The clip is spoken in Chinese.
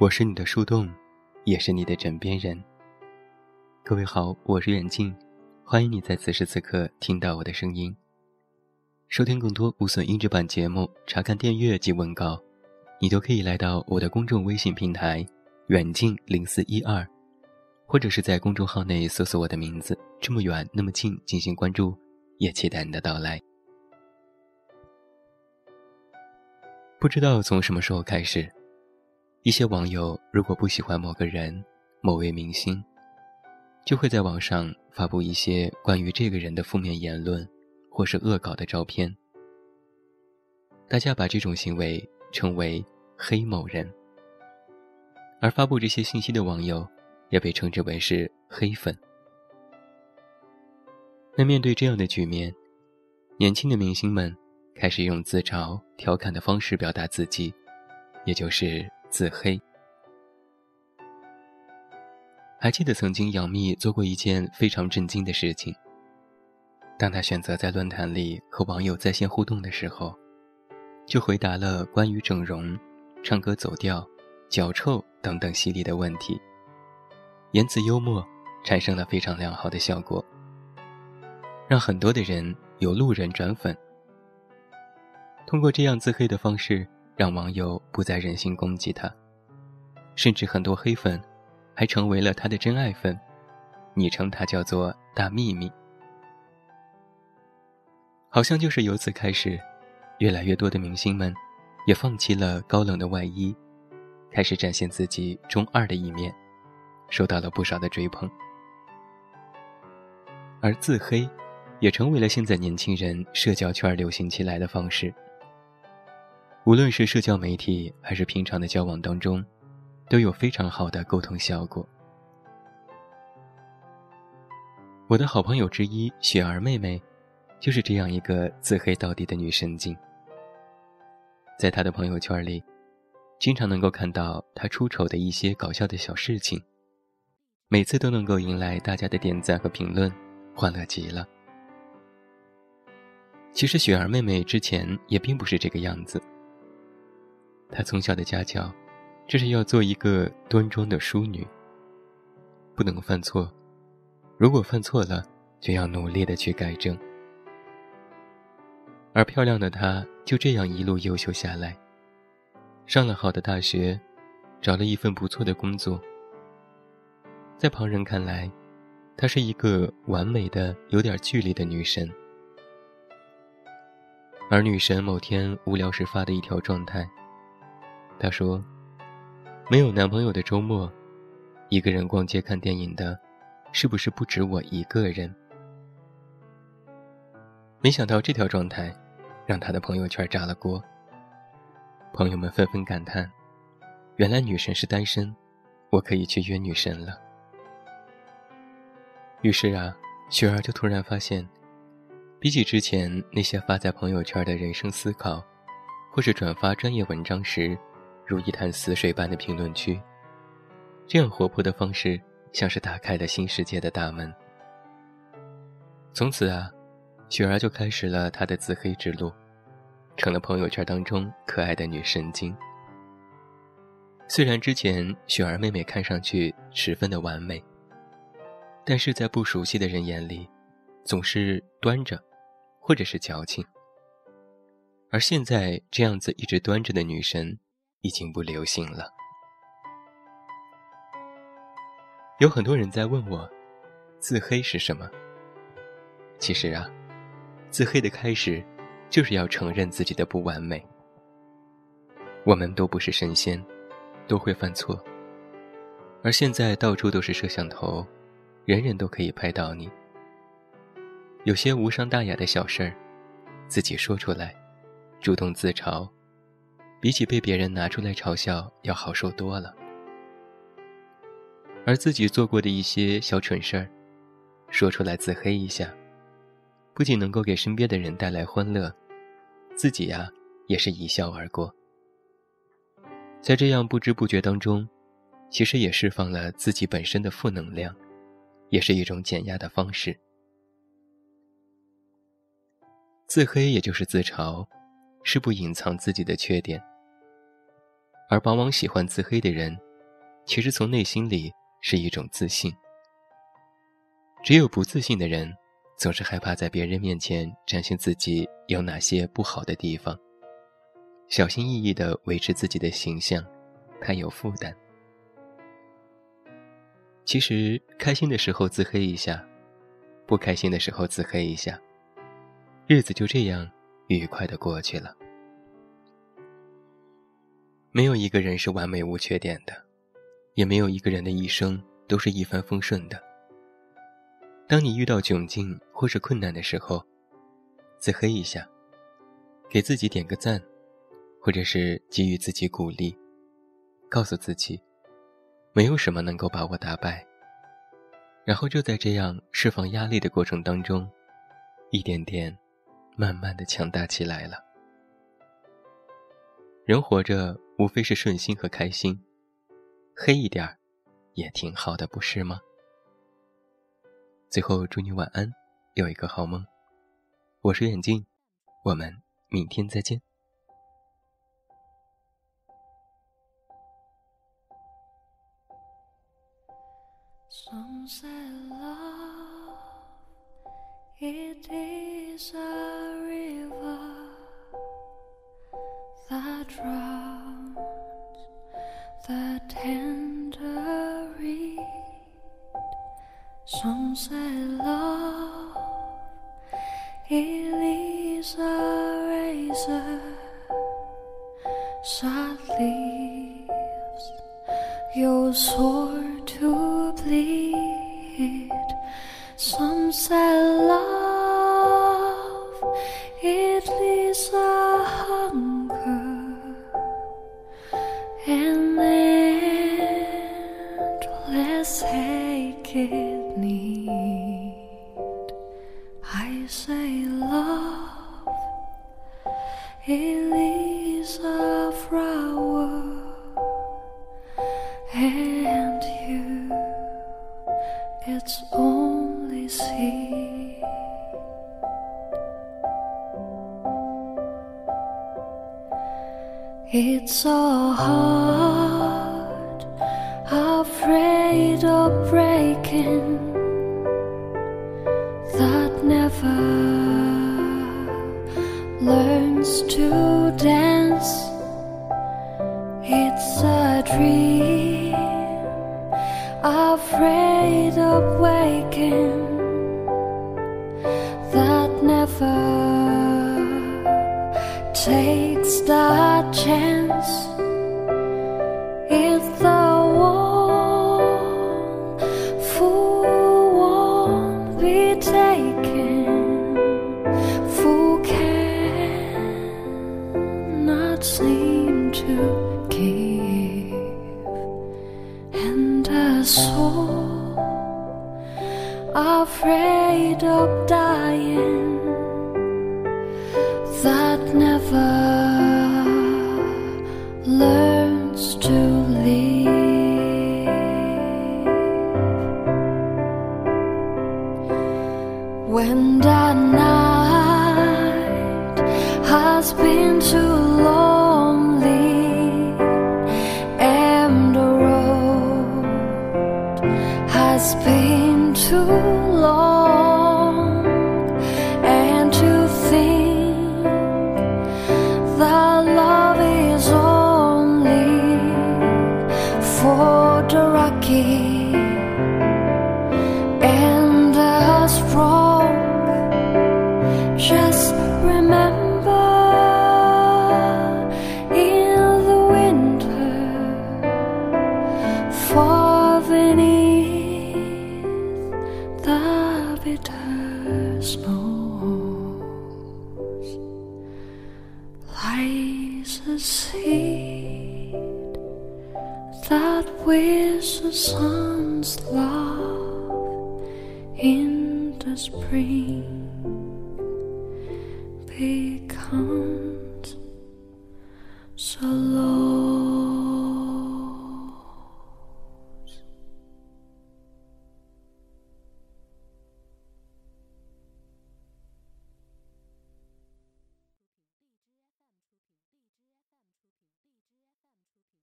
我是你的树洞，也是你的枕边人。各位好，我是远近，欢迎你在此时此刻听到我的声音。收听更多无损音质版节目，查看电阅及文稿，你都可以来到我的公众微信平台“远近零四一二”，或者是在公众号内搜索我的名字“这么远那么近”进行关注，也期待你的到来。不知道从什么时候开始，一些网友如果不喜欢某个人、某位明星，就会在网上发布一些关于这个人的负面言论，或是恶搞的照片。大家把这种行为称为“黑某人”，而发布这些信息的网友也被称之为是“黑粉”。那面对这样的局面，年轻的明星们。开始用自嘲、调侃的方式表达自己，也就是自黑。还记得曾经杨幂做过一件非常震惊的事情。当她选择在论坛里和网友在线互动的时候，就回答了关于整容、唱歌走调、脚臭等等犀利的问题，言辞幽默，产生了非常良好的效果，让很多的人有路人转粉。通过这样自黑的方式，让网友不再忍心攻击他，甚至很多黑粉还成为了他的真爱粉，昵称他叫做“大秘密”。好像就是由此开始，越来越多的明星们也放弃了高冷的外衣，开始展现自己中二的一面，受到了不少的追捧。而自黑，也成为了现在年轻人社交圈流行起来的方式。无论是社交媒体还是平常的交往当中，都有非常好的沟通效果。我的好朋友之一雪儿妹妹，就是这样一个自黑到底的女神经。在她的朋友圈里，经常能够看到她出丑的一些搞笑的小事情，每次都能够迎来大家的点赞和评论，欢乐极了。其实雪儿妹妹之前也并不是这个样子。她从小的家教，就是要做一个端庄的淑女，不能犯错，如果犯错了，就要努力的去改正。而漂亮的她就这样一路优秀下来，上了好的大学，找了一份不错的工作。在旁人看来，她是一个完美的、有点距离的女神。而女神某天无聊时发的一条状态。她说：“没有男朋友的周末，一个人逛街看电影的，是不是不止我一个人？”没想到这条状态，让她的朋友圈炸了锅。朋友们纷纷感叹：“原来女神是单身，我可以去约女神了。”于是啊，雪儿就突然发现，比起之前那些发在朋友圈的人生思考，或是转发专业文章时，如一潭死水般的评论区，这样活泼的方式，像是打开了新世界的大门。从此啊，雪儿就开始了她的自黑之路，成了朋友圈当中可爱的女神经。虽然之前雪儿妹妹看上去十分的完美，但是在不熟悉的人眼里，总是端着，或者是矫情。而现在这样子一直端着的女神。已经不流行了。有很多人在问我，自黑是什么？其实啊，自黑的开始，就是要承认自己的不完美。我们都不是神仙，都会犯错。而现在到处都是摄像头，人人都可以拍到你。有些无伤大雅的小事儿，自己说出来，主动自嘲。比起被别人拿出来嘲笑要好受多了，而自己做过的一些小蠢事儿，说出来自黑一下，不仅能够给身边的人带来欢乐，自己呀也是一笑而过。在这样不知不觉当中，其实也释放了自己本身的负能量，也是一种减压的方式。自黑也就是自嘲，是不隐藏自己的缺点。而往往喜欢自黑的人，其实从内心里是一种自信。只有不自信的人，总是害怕在别人面前展现自己有哪些不好的地方，小心翼翼地维持自己的形象，太有负担。其实开心的时候自黑一下，不开心的时候自黑一下，日子就这样愉快的过去了。没有一个人是完美无缺点的，也没有一个人的一生都是一帆风顺的。当你遇到窘境或是困难的时候，自黑一下，给自己点个赞，或者是给予自己鼓励，告诉自己，没有什么能够把我打败。然后就在这样释放压力的过程当中，一点点，慢慢的强大起来了。人活着无非是顺心和开心，黑一点儿，也挺好的，不是吗？最后祝你晚安，有一个好梦。我是眼镜，我们明天再见。that drowns the reed. Some say love, it leaves a razor, sad leaves your sword to bleed. Some say love, it is a flower, and you, it's only seed. It's so hard, afraid of breaking afraid of waking that never takes that chance. It's the afraid that never learns to leave. When the night has been too lonely and the road has been wish the sun's love in the spring.